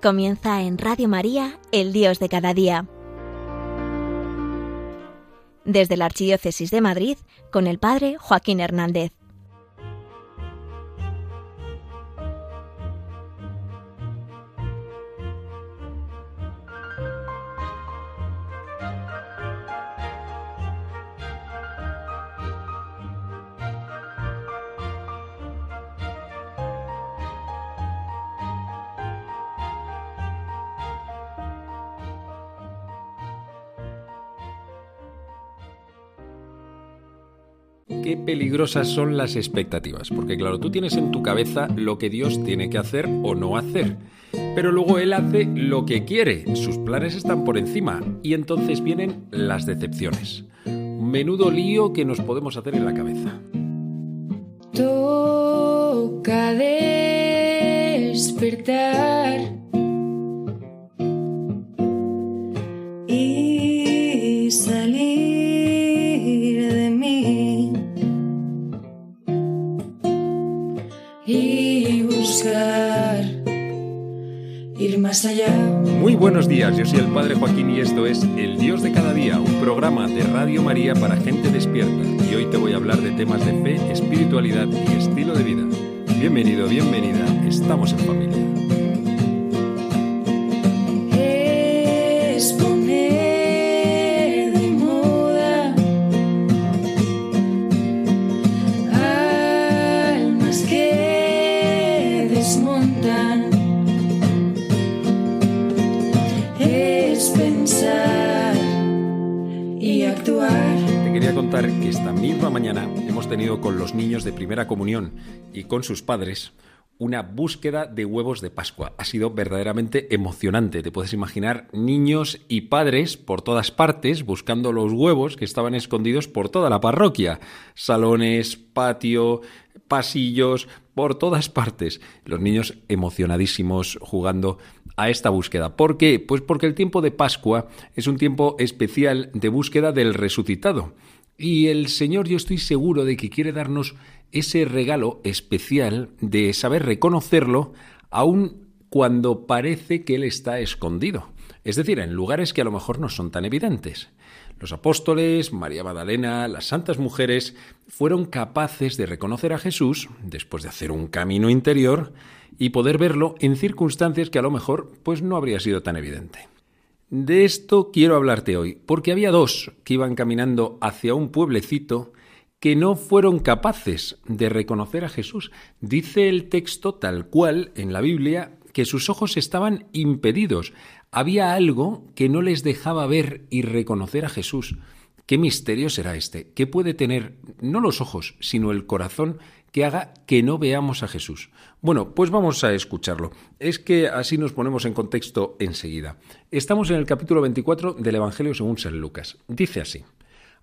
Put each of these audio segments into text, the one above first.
Comienza en Radio María, el Dios de cada día. Desde la Archidiócesis de Madrid, con el Padre Joaquín Hernández. Qué peligrosas son las expectativas. Porque claro, tú tienes en tu cabeza lo que Dios tiene que hacer o no hacer. Pero luego Él hace lo que quiere. Sus planes están por encima. Y entonces vienen las decepciones. Menudo lío que nos podemos hacer en la cabeza. Toca despertar. Y salir. Más allá. Muy buenos días, yo soy el Padre Joaquín y esto es El Dios de cada día, un programa de Radio María para gente despierta. Y hoy te voy a hablar de temas de fe, espiritualidad y estilo de vida. Bienvenido, bienvenida, estamos en familia. Que esta misma mañana hemos tenido con los niños de primera comunión y con sus padres una búsqueda de huevos de Pascua. Ha sido verdaderamente emocionante. Te puedes imaginar niños y padres por todas partes buscando los huevos que estaban escondidos por toda la parroquia. Salones, patio, pasillos, por todas partes. Los niños emocionadísimos jugando a esta búsqueda. ¿Por qué? Pues porque el tiempo de Pascua es un tiempo especial de búsqueda del resucitado. Y el Señor yo estoy seguro de que quiere darnos ese regalo especial de saber reconocerlo aun cuando parece que Él está escondido. Es decir, en lugares que a lo mejor no son tan evidentes. Los apóstoles, María Magdalena, las santas mujeres fueron capaces de reconocer a Jesús después de hacer un camino interior y poder verlo en circunstancias que a lo mejor pues no habría sido tan evidente. De esto quiero hablarte hoy, porque había dos que iban caminando hacia un pueblecito que no fueron capaces de reconocer a Jesús. Dice el texto tal cual en la Biblia que sus ojos estaban impedidos. Había algo que no les dejaba ver y reconocer a Jesús. ¿Qué misterio será este? ¿Qué puede tener no los ojos, sino el corazón que haga que no veamos a Jesús? Bueno, pues vamos a escucharlo. Es que así nos ponemos en contexto enseguida. Estamos en el capítulo 24 del Evangelio según San Lucas. Dice así.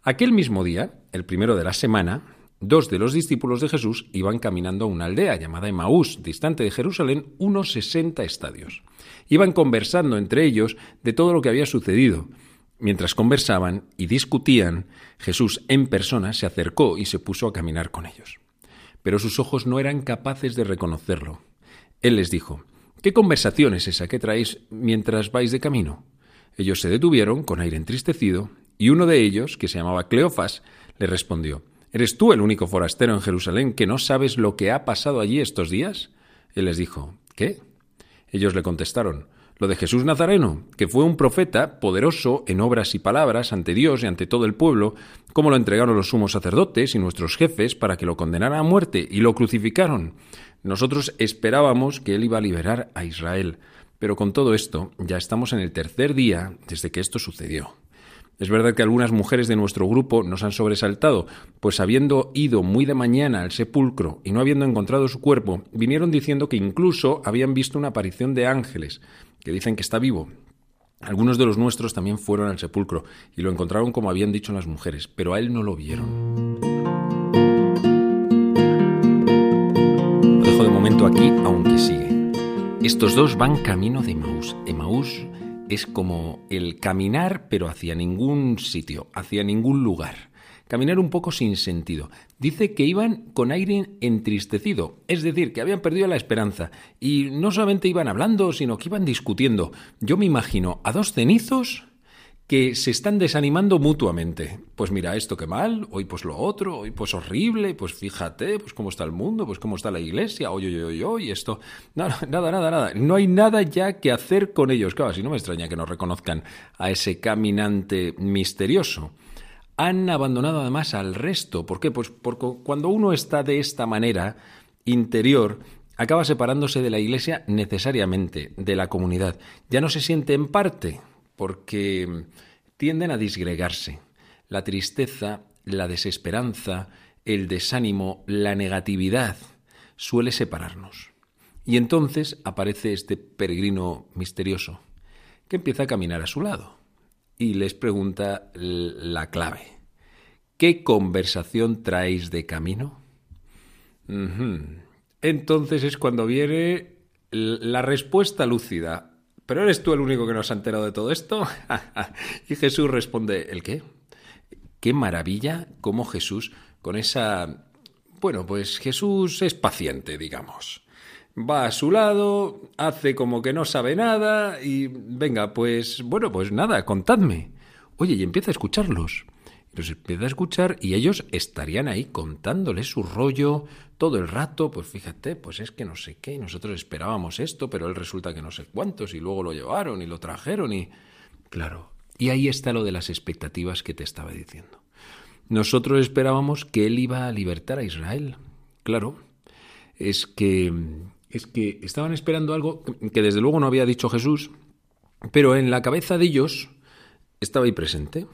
Aquel mismo día, el primero de la semana, dos de los discípulos de Jesús iban caminando a una aldea llamada Emaús, distante de Jerusalén, unos 60 estadios. Iban conversando entre ellos de todo lo que había sucedido. Mientras conversaban y discutían, Jesús en persona se acercó y se puso a caminar con ellos pero sus ojos no eran capaces de reconocerlo. Él les dijo, ¿Qué conversación es esa que traéis mientras vais de camino? Ellos se detuvieron con aire entristecido, y uno de ellos, que se llamaba Cleofas, le respondió, ¿Eres tú el único forastero en Jerusalén que no sabes lo que ha pasado allí estos días? Él les dijo, ¿qué? Ellos le contestaron, lo de Jesús Nazareno, que fue un profeta poderoso en obras y palabras ante Dios y ante todo el pueblo, como lo entregaron los sumos sacerdotes y nuestros jefes para que lo condenaran a muerte y lo crucificaron. Nosotros esperábamos que él iba a liberar a Israel, pero con todo esto ya estamos en el tercer día desde que esto sucedió. Es verdad que algunas mujeres de nuestro grupo nos han sobresaltado, pues habiendo ido muy de mañana al sepulcro y no habiendo encontrado su cuerpo, vinieron diciendo que incluso habían visto una aparición de ángeles, que dicen que está vivo. Algunos de los nuestros también fueron al sepulcro y lo encontraron como habían dicho las mujeres, pero a él no lo vieron. Lo dejo de momento aquí, aunque sigue. Estos dos van camino de Emaús. Emaús es como el caminar, pero hacia ningún sitio, hacia ningún lugar. caminar un poco sin sentido. Dice que iban con aire entristecido, es decir, que habían perdido la esperanza. Y no solamente iban hablando, sino que iban discutiendo. Yo me imagino a dos cenizos que se están desanimando mutuamente. Pues mira, esto qué mal, hoy pues lo otro, hoy pues horrible, pues fíjate, pues cómo está el mundo, pues cómo está la iglesia, oye, oye, oye, oye, esto, nada, nada, nada, nada. No hay nada ya que hacer con ellos. Claro, así no me extraña que no reconozcan a ese caminante misterioso. Han abandonado además al resto. ¿Por qué? Pues porque cuando uno está de esta manera, interior, acaba separándose de la iglesia necesariamente, de la comunidad. Ya no se siente en parte, porque tienden a disgregarse. La tristeza, la desesperanza, el desánimo, la negatividad suele separarnos. Y entonces aparece este peregrino misterioso, que empieza a caminar a su lado y les pregunta la clave. ¿Qué conversación traéis de camino? Entonces es cuando viene la respuesta lúcida. ¿Pero eres tú el único que nos ha enterado de todo esto? y Jesús responde, ¿el qué? Qué maravilla cómo Jesús, con esa... Bueno, pues Jesús es paciente, digamos. Va a su lado, hace como que no sabe nada y venga, pues bueno, pues nada, contadme. Oye, y empieza a escucharlos. Los empieza a escuchar y ellos estarían ahí contándoles su rollo todo el rato, pues fíjate, pues es que no sé qué, nosotros esperábamos esto, pero él resulta que no sé cuántos, y luego lo llevaron y lo trajeron y... Claro, y ahí está lo de las expectativas que te estaba diciendo. Nosotros esperábamos que él iba a libertar a Israel. Claro, es que es que estaban esperando algo que desde luego no había dicho Jesús, pero en la cabeza de ellos estaba ahí presente.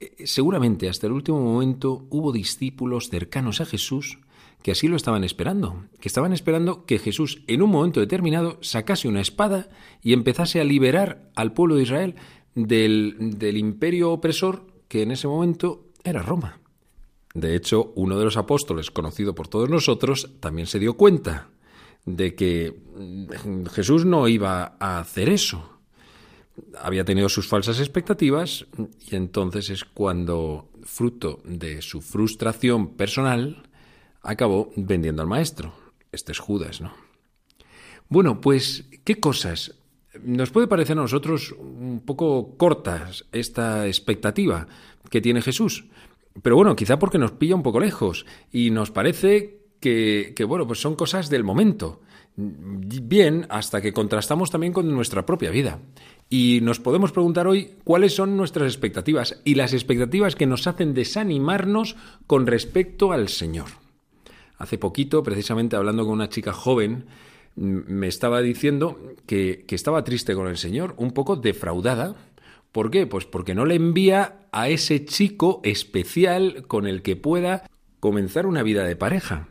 Eh, seguramente hasta el último momento hubo discípulos cercanos a Jesús que así lo estaban esperando, que estaban esperando que Jesús en un momento determinado sacase una espada y empezase a liberar al pueblo de Israel del, del imperio opresor que en ese momento era Roma. De hecho, uno de los apóstoles, conocido por todos nosotros, también se dio cuenta de que Jesús no iba a hacer eso había tenido sus falsas expectativas y entonces es cuando, fruto de su frustración personal, acabó vendiendo al maestro. Este es Judas, ¿no? Bueno, pues, ¿qué cosas? Nos puede parecer a nosotros un poco cortas esta expectativa que tiene Jesús, pero bueno, quizá porque nos pilla un poco lejos y nos parece que, bueno, pues son cosas del momento. Bien, hasta que contrastamos también con nuestra propia vida. Y nos podemos preguntar hoy cuáles son nuestras expectativas y las expectativas que nos hacen desanimarnos con respecto al Señor. Hace poquito, precisamente hablando con una chica joven, me estaba diciendo que, que estaba triste con el Señor, un poco defraudada. ¿Por qué? Pues porque no le envía a ese chico especial con el que pueda comenzar una vida de pareja.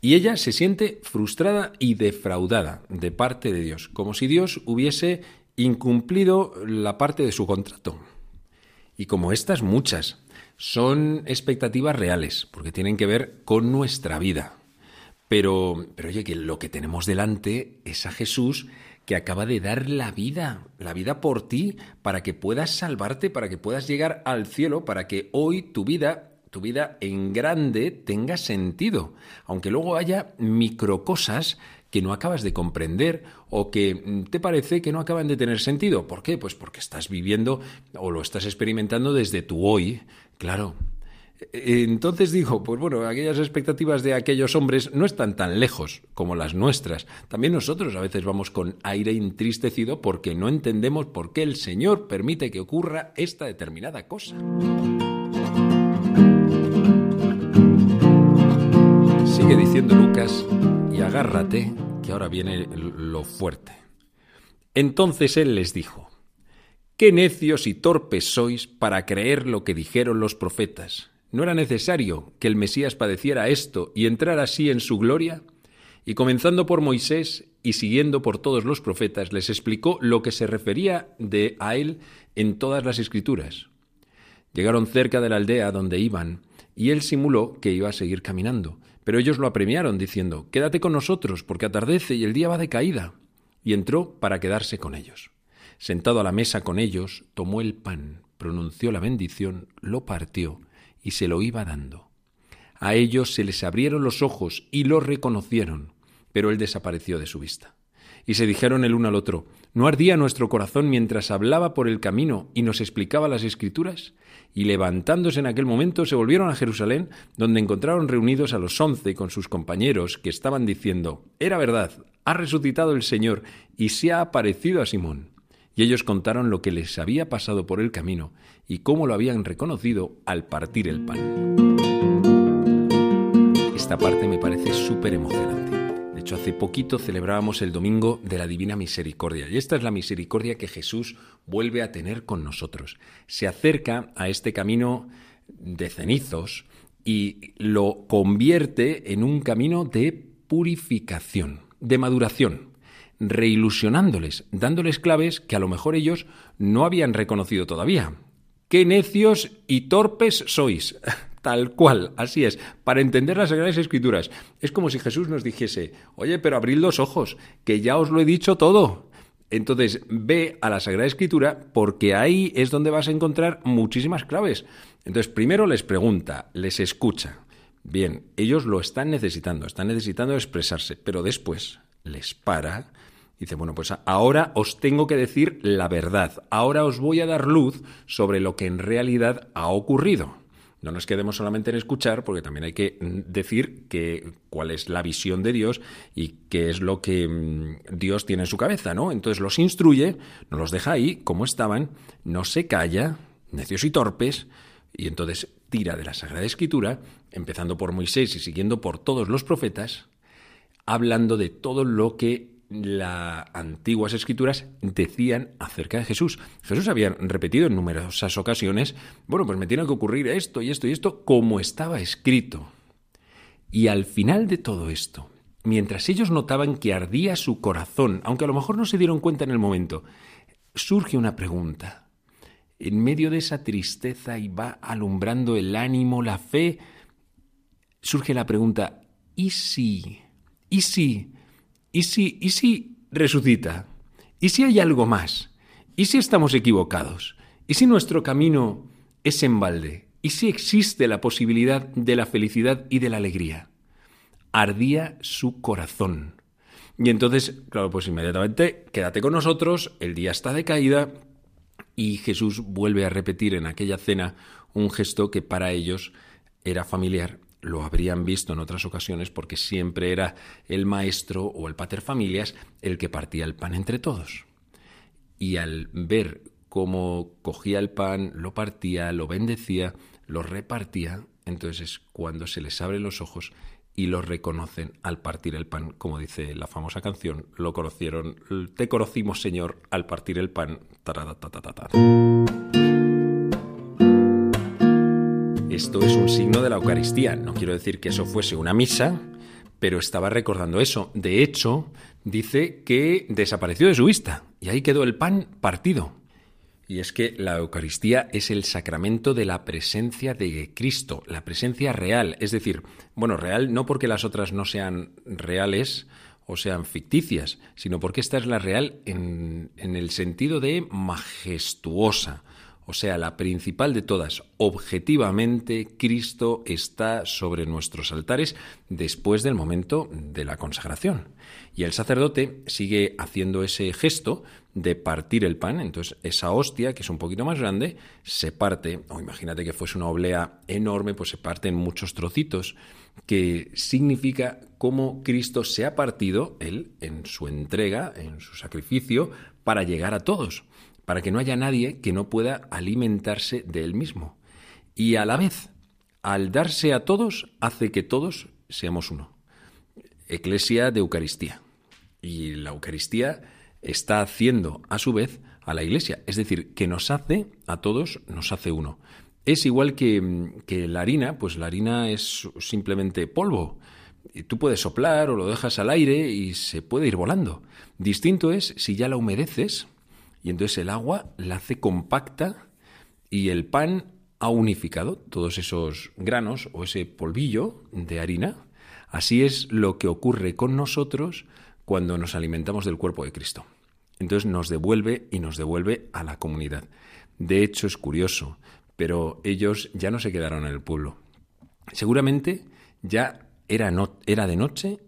Y ella se siente frustrada y defraudada de parte de Dios, como si Dios hubiese incumplido la parte de su contrato. Y como estas muchas, son expectativas reales, porque tienen que ver con nuestra vida. Pero, pero oye, que lo que tenemos delante es a Jesús que acaba de dar la vida, la vida por ti, para que puedas salvarte, para que puedas llegar al cielo, para que hoy tu vida, tu vida en grande tenga sentido, aunque luego haya microcosas que no acabas de comprender o que mm, te parece que no acaban de tener sentido. ¿Por qué? Pues porque estás viviendo o lo estás experimentando desde tu hoy. Claro. E-, entonces digo, pues bueno, aquellas expectativas de aquellos hombres no están tan lejos como las nuestras. También nosotros a veces vamos con aire entristecido porque no entendemos por qué el Señor permite que ocurra esta determinada cosa. Diciendo Lucas y agárrate, que ahora viene lo fuerte. Entonces él les dijo, Qué necios y torpes sois para creer lo que dijeron los profetas. ¿No era necesario que el Mesías padeciera esto y entrara así en su gloria? Y comenzando por Moisés y siguiendo por todos los profetas, les explicó lo que se refería de a él en todas las escrituras. Llegaron cerca de la aldea donde iban, y él simuló que iba a seguir caminando, pero ellos lo apremiaron, diciendo, Quédate con nosotros, porque atardece y el día va de caída. Y entró para quedarse con ellos. Sentado a la mesa con ellos, tomó el pan, pronunció la bendición, lo partió y se lo iba dando. A ellos se les abrieron los ojos y lo reconocieron, pero él desapareció de su vista. Y se dijeron el uno al otro, ¿no ardía nuestro corazón mientras hablaba por el camino y nos explicaba las escrituras? Y levantándose en aquel momento se volvieron a Jerusalén, donde encontraron reunidos a los once con sus compañeros, que estaban diciendo, Era verdad, ha resucitado el Señor y se ha aparecido a Simón. Y ellos contaron lo que les había pasado por el camino y cómo lo habían reconocido al partir el pan. Esta parte me parece súper emocionante. Hecho, hace poquito celebrábamos el Domingo de la Divina Misericordia y esta es la misericordia que Jesús vuelve a tener con nosotros. Se acerca a este camino de cenizos y lo convierte en un camino de purificación, de maduración, reilusionándoles, dándoles claves que a lo mejor ellos no habían reconocido todavía. ¡Qué necios y torpes sois! Tal cual, así es. Para entender las Sagradas Escrituras, es como si Jesús nos dijese, oye, pero abrid los ojos, que ya os lo he dicho todo. Entonces, ve a la Sagrada Escritura porque ahí es donde vas a encontrar muchísimas claves. Entonces, primero les pregunta, les escucha. Bien, ellos lo están necesitando, están necesitando expresarse, pero después les para Dice, bueno, pues ahora os tengo que decir la verdad, ahora os voy a dar luz sobre lo que en realidad ha ocurrido. No nos quedemos solamente en escuchar, porque también hay que decir cuál es la visión de Dios y qué es lo que mm, Dios tiene en su cabeza, ¿no? Entonces los instruye, no los deja ahí como estaban, no se calla, necios y torpes, y entonces tira de la Sagrada Escritura, empezando por Moisés y siguiendo por todos los profetas, hablando de todo lo que las antiguas escrituras decían acerca de Jesús. Jesús había repetido en numerosas ocasiones, bueno, pues me tiene que ocurrir esto y esto y esto como estaba escrito. Y al final de todo esto, mientras ellos notaban que ardía su corazón, aunque a lo mejor no se dieron cuenta en el momento, surge una pregunta. En medio de esa tristeza y va alumbrando el ánimo, la fe, surge la pregunta, ¿y si? ¿Y si? ¿Y si, ¿Y si resucita? ¿Y si hay algo más? ¿Y si estamos equivocados? ¿Y si nuestro camino es en balde? ¿Y si existe la posibilidad de la felicidad y de la alegría? Ardía su corazón. Y entonces, claro, pues inmediatamente, quédate con nosotros, el día está de caída y Jesús vuelve a repetir en aquella cena un gesto que para ellos era familiar lo habrían visto en otras ocasiones porque siempre era el maestro o el pater familias el que partía el pan entre todos. Y al ver cómo cogía el pan, lo partía, lo bendecía, lo repartía, entonces es cuando se les abren los ojos y lo reconocen al partir el pan, como dice la famosa canción, lo conocieron, te conocimos Señor al partir el pan. Esto es un signo de la Eucaristía. No quiero decir que eso fuese una misa, pero estaba recordando eso. De hecho, dice que desapareció de su vista y ahí quedó el pan partido. Y es que la Eucaristía es el sacramento de la presencia de Cristo, la presencia real. Es decir, bueno, real no porque las otras no sean reales o sean ficticias, sino porque esta es la real en, en el sentido de majestuosa o sea, la principal de todas, objetivamente, Cristo está sobre nuestros altares después del momento de la consagración. Y el sacerdote sigue haciendo ese gesto de partir el pan, entonces esa hostia, que es un poquito más grande, se parte, o imagínate que fuese una oblea enorme, pues se parte en muchos trocitos, que significa cómo Cristo se ha partido, él, en su entrega, en su sacrificio, para llegar a todos para que no haya nadie que no pueda alimentarse de él mismo. Y a la vez, al darse a todos, hace que todos seamos uno. Eclesia de Eucaristía. Y la Eucaristía está haciendo a su vez a la Iglesia, es decir, que nos hace a todos, nos hace uno. Es igual que, que la harina, pues la harina es simplemente polvo. Tú puedes soplar o lo dejas al aire y se puede ir volando. Distinto es si ya la humedeces, y entonces el agua la hace compacta y el pan ha unificado todos esos granos o ese polvillo de harina. Así es lo que ocurre con nosotros cuando nos alimentamos del cuerpo de Cristo. Entonces nos devuelve y nos devuelve a la comunidad. De hecho, es curioso, pero ellos ya no se quedaron en el pueblo. Seguramente ya era, no, era de noche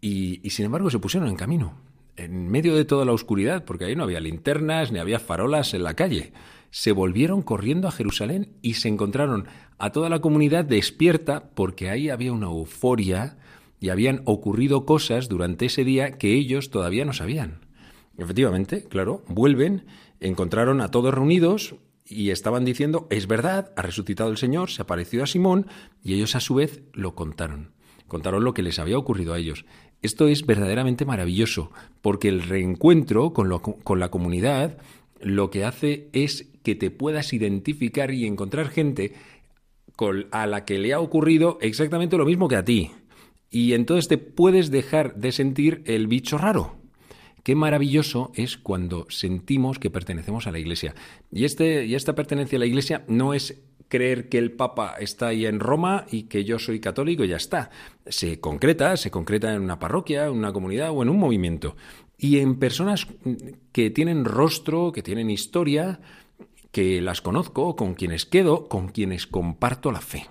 y, y sin embargo se pusieron en camino, en medio de toda la oscuridad, porque ahí no había linternas ni había farolas en la calle. Se volvieron corriendo a Jerusalén y se encontraron a toda la comunidad despierta porque ahí había una euforia y habían ocurrido cosas durante ese día que ellos todavía no sabían. Efectivamente, claro, vuelven, encontraron a todos reunidos y estaban diciendo, es verdad, ha resucitado el Señor, se apareció a Simón, y ellos a su vez lo contaron. Contaron lo que les había ocurrido a ellos. Esto es verdaderamente maravilloso, porque el reencuentro con, con la comunidad lo que hace es que te puedas identificar y encontrar gente a la que le ha ocurrido exactamente lo mismo que a ti. Y entonces te puedes dejar de sentir el bicho raro. Qué maravilloso es cuando sentimos que pertenecemos a la Iglesia. Y, este, y esta pertenencia a la Iglesia no es creer que el Papa está ahí en Roma y que yo soy católico y ya está. Se concreta, se concreta en una parroquia, en una comunidad o en un movimiento. Y en personas que tienen rostro, que tienen historia, que las conozco, con quienes quedo, con quienes comparto la fe.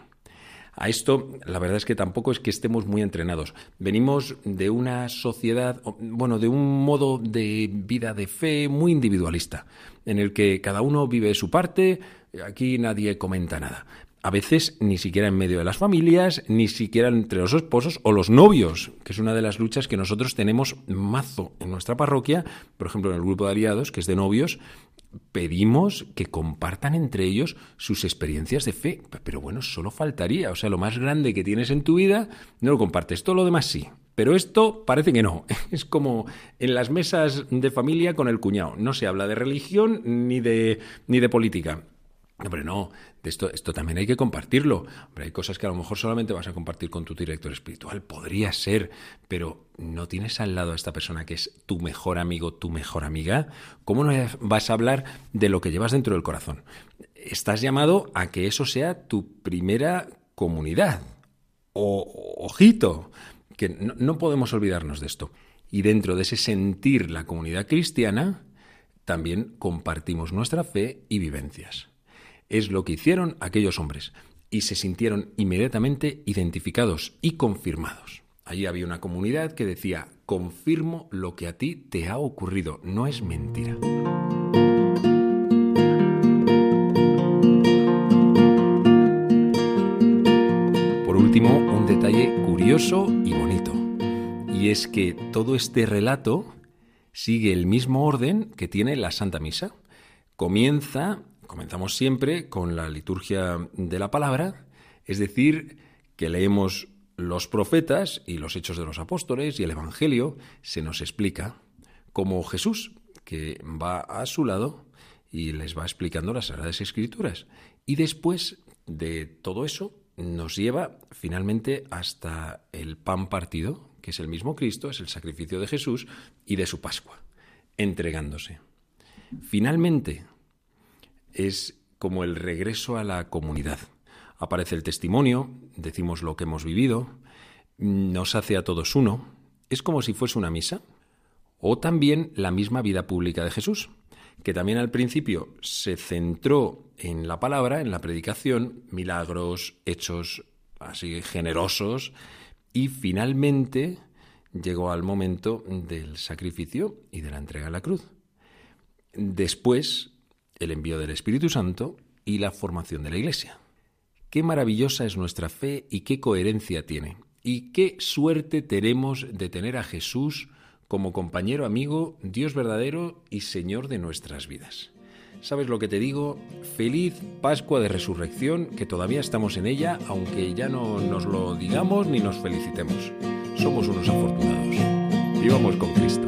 A esto, la verdad es que tampoco es que estemos muy entrenados. Venimos de una sociedad, bueno, de un modo de vida de fe muy individualista, en el que cada uno vive su parte, aquí nadie comenta nada. A veces ni siquiera en medio de las familias, ni siquiera entre los esposos o los novios, que es una de las luchas que nosotros tenemos mazo en nuestra parroquia, por ejemplo en el grupo de aliados, que es de novios, pedimos que compartan entre ellos sus experiencias de fe. Pero bueno, solo faltaría. O sea, lo más grande que tienes en tu vida, no lo compartes. Todo lo demás sí. Pero esto parece que no. Es como en las mesas de familia con el cuñado. No se habla de religión ni de, ni de política. Hombre, no, esto, esto también hay que compartirlo. hay cosas que a lo mejor solamente vas a compartir con tu director espiritual. Podría ser, pero no tienes al lado a esta persona que es tu mejor amigo, tu mejor amiga. ¿Cómo no vas a hablar de lo que llevas dentro del corazón? Estás llamado a que eso sea tu primera comunidad. Ojito, que no podemos olvidarnos de esto. Y dentro de ese sentir la comunidad cristiana, también compartimos nuestra fe y vivencias. Es lo que hicieron aquellos hombres y se sintieron inmediatamente identificados y confirmados. Allí había una comunidad que decía, confirmo lo que a ti te ha ocurrido, no es mentira. Por último, un detalle curioso y bonito, y es que todo este relato sigue el mismo orden que tiene la Santa Misa. Comienza Comenzamos siempre con la liturgia de la palabra, es decir, que leemos los profetas y los hechos de los apóstoles y el Evangelio, se nos explica como Jesús, que va a su lado y les va explicando las Sagradas Escrituras. Y después de todo eso, nos lleva finalmente hasta el pan partido, que es el mismo Cristo, es el sacrificio de Jesús y de su Pascua, entregándose. Finalmente, es como el regreso a la comunidad. Aparece el testimonio, decimos lo que hemos vivido, nos hace a todos uno, es como si fuese una misa, o también la misma vida pública de Jesús, que también al principio se centró en la palabra, en la predicación, milagros, hechos así generosos, y finalmente llegó al momento del sacrificio y de la entrega a la cruz. Después el envío del Espíritu Santo y la formación de la Iglesia. Qué maravillosa es nuestra fe y qué coherencia tiene. Y qué suerte tenemos de tener a Jesús como compañero, amigo, Dios verdadero y Señor de nuestras vidas. ¿Sabes lo que te digo? Feliz Pascua de Resurrección, que todavía estamos en ella, aunque ya no nos lo digamos ni nos felicitemos. Somos unos afortunados. Vivamos con Cristo.